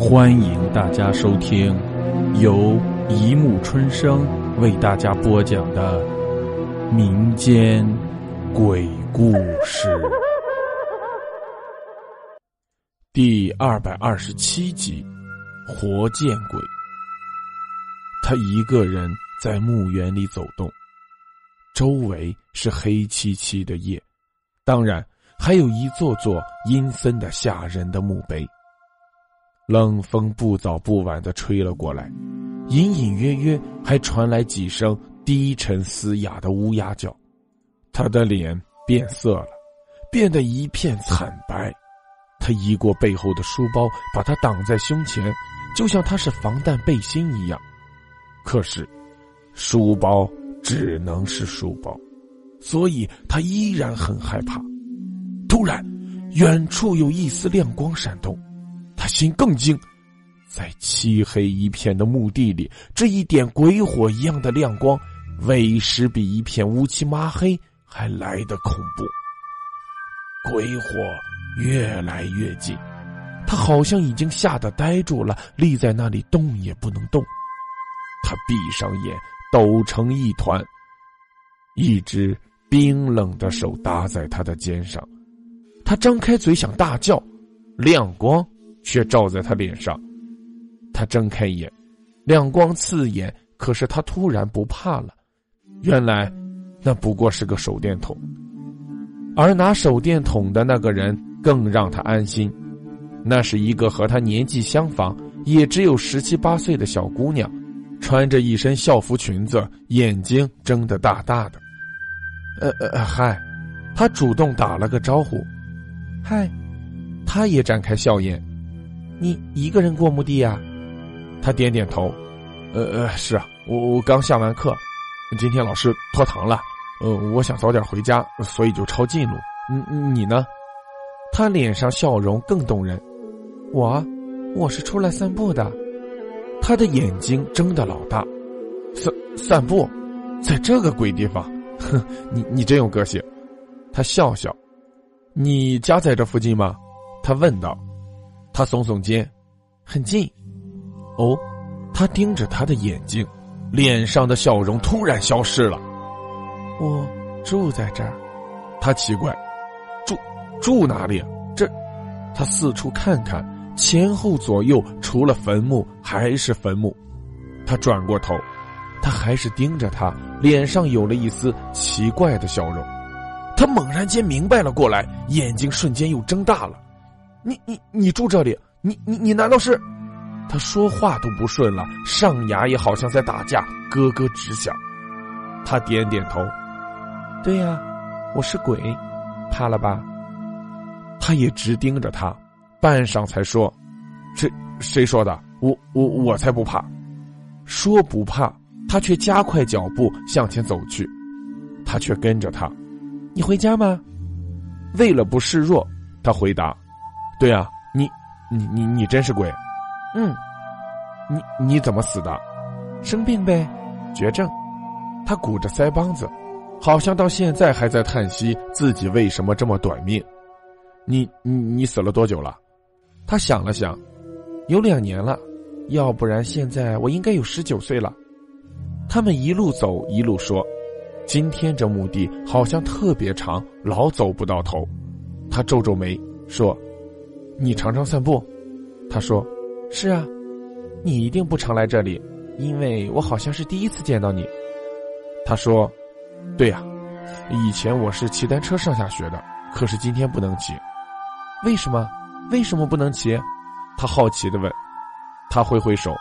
欢迎大家收听由一木春生为大家播讲的民间鬼故事第二百二十七集《活见鬼》。他一个人在墓园里走动，周围是黑漆漆的夜，当然还有一座座阴森的吓人的墓碑。冷风不早不晚的吹了过来，隐隐约约还传来几声低沉嘶哑的乌鸦叫。他的脸变色了，变得一片惨白。他移过背后的书包，把它挡在胸前，就像他是防弹背心一样。可是，书包只能是书包，所以他依然很害怕。突然，远处有一丝亮光闪动。心更惊，在漆黑一片的墓地里，这一点鬼火一样的亮光，委实比一片乌漆麻黑还来得恐怖。鬼火越来越近，他好像已经吓得呆住了，立在那里动也不能动。他闭上眼，抖成一团，一只冰冷的手搭在他的肩上，他张开嘴想大叫，亮光。却照在他脸上，他睁开眼，亮光刺眼，可是他突然不怕了。原来，那不过是个手电筒，而拿手电筒的那个人更让他安心。那是一个和他年纪相仿，也只有十七八岁的小姑娘，穿着一身校服裙子，眼睛睁得大大的。呃呃，嗨，他主动打了个招呼，嗨，他也展开笑颜。你一个人过墓地呀？他点点头，呃呃，是啊，我我刚下完课，今天老师拖堂了，呃，我想早点回家，所以就抄近路。嗯，你呢？他脸上笑容更动人。我，我是出来散步的。他的眼睛睁得老大。散散步，在这个鬼地方，哼，你你真有个性。他笑笑。你家在这附近吗？他问道。他耸耸肩，很近。哦，他盯着他的眼睛，脸上的笑容突然消失了。我住在这儿。他奇怪，住住哪里？这，他四处看看，前后左右除了坟墓还是坟墓。他转过头，他还是盯着他，脸上有了一丝奇怪的笑容。他猛然间明白了过来，眼睛瞬间又睁大了。你你你住这里？你你你难道是？他说话都不顺了，上牙也好像在打架，咯咯直响。他点点头，对呀，我是鬼，怕了吧？他也直盯着他，半晌才说：“谁谁说的？我我我才不怕！”说不怕，他却加快脚步向前走去。他却跟着他：“你回家吗？”为了不示弱，他回答。对啊，你，你你你真是鬼，嗯，你你怎么死的？生病呗，绝症。他鼓着腮帮子，好像到现在还在叹息自己为什么这么短命。你你你死了多久了？他想了想，有两年了，要不然现在我应该有十九岁了。他们一路走一路说，今天这墓地好像特别长，老走不到头。他皱皱眉说。你常常散步，他说：“是啊，你一定不常来这里，因为我好像是第一次见到你。”他说：“对呀，以前我是骑单车上下学的，可是今天不能骑，为什么？为什么不能骑？”他好奇的问。他挥挥手：“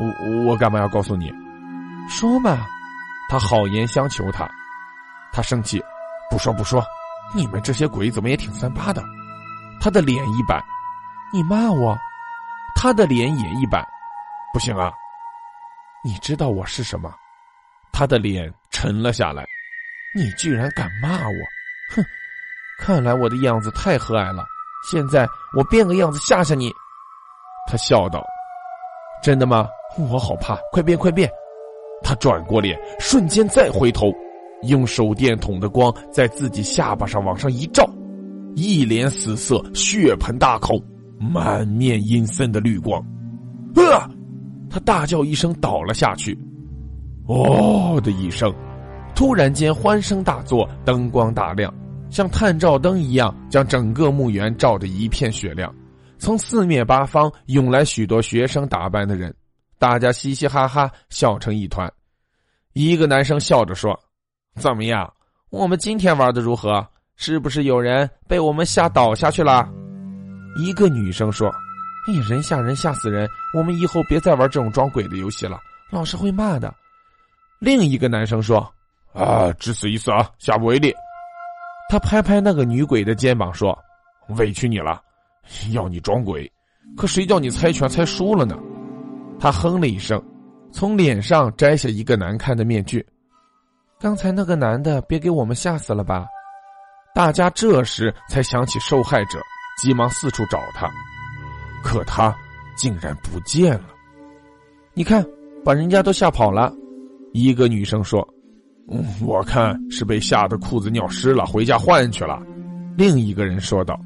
我我干嘛要告诉你？说嘛。”他好言相求他，他生气：“不说不说，你们这些鬼怎么也挺三八的。”他的脸一板，你骂我？他的脸也一板，不行啊！你知道我是什么？他的脸沉了下来。你居然敢骂我！哼！看来我的样子太和蔼了。现在我变个样子吓吓你。他笑道：“真的吗？我好怕！快变快变！”他转过脸，瞬间再回头，用手电筒的光在自己下巴上往上一照。一脸死色，血盆大口，满面阴森的绿光。啊！他大叫一声，倒了下去。哦的一声，突然间欢声大作，灯光大亮，像探照灯一样，将整个墓园照得一片雪亮。从四面八方涌来许多学生打扮的人，大家嘻嘻哈哈笑成一团。一个男生笑着说：“怎么样？我们今天玩的如何？是不是有人被我们吓倒下去了？”一个女生说：“哎，人吓人，吓死人！我们以后别再玩这种装鬼的游戏了，老师会骂的。”另一个男生说：“啊，只此一次啊，下不为例。”他拍拍那个女鬼的肩膀说：“委屈你了，要你装鬼，可谁叫你猜拳猜输了呢？”他哼了一声。从脸上摘下一个难看的面具，刚才那个男的，别给我们吓死了吧！大家这时才想起受害者，急忙四处找他，可他竟然不见了。你看，把人家都吓跑了。一个女生说：“嗯，我看是被吓得裤子尿湿了，回家换去了。”另一个人说道。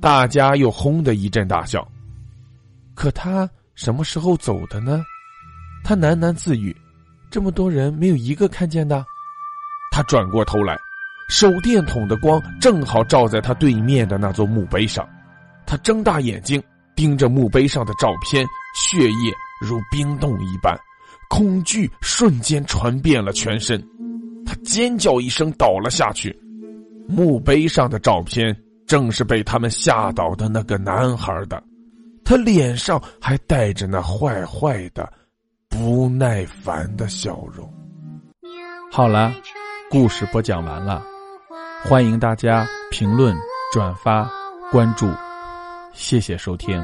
大家又轰的一阵大笑。可他什么时候走的呢？他喃喃自语：“这么多人，没有一个看见的。”他转过头来，手电筒的光正好照在他对面的那座墓碑上。他睁大眼睛盯着墓碑上的照片，血液如冰冻一般，恐惧瞬间传遍了全身。他尖叫一声，倒了下去。墓碑上的照片正是被他们吓倒的那个男孩的，他脸上还带着那坏坏的。不耐烦的笑容。好了，故事播讲完了，欢迎大家评论、转发、关注，谢谢收听。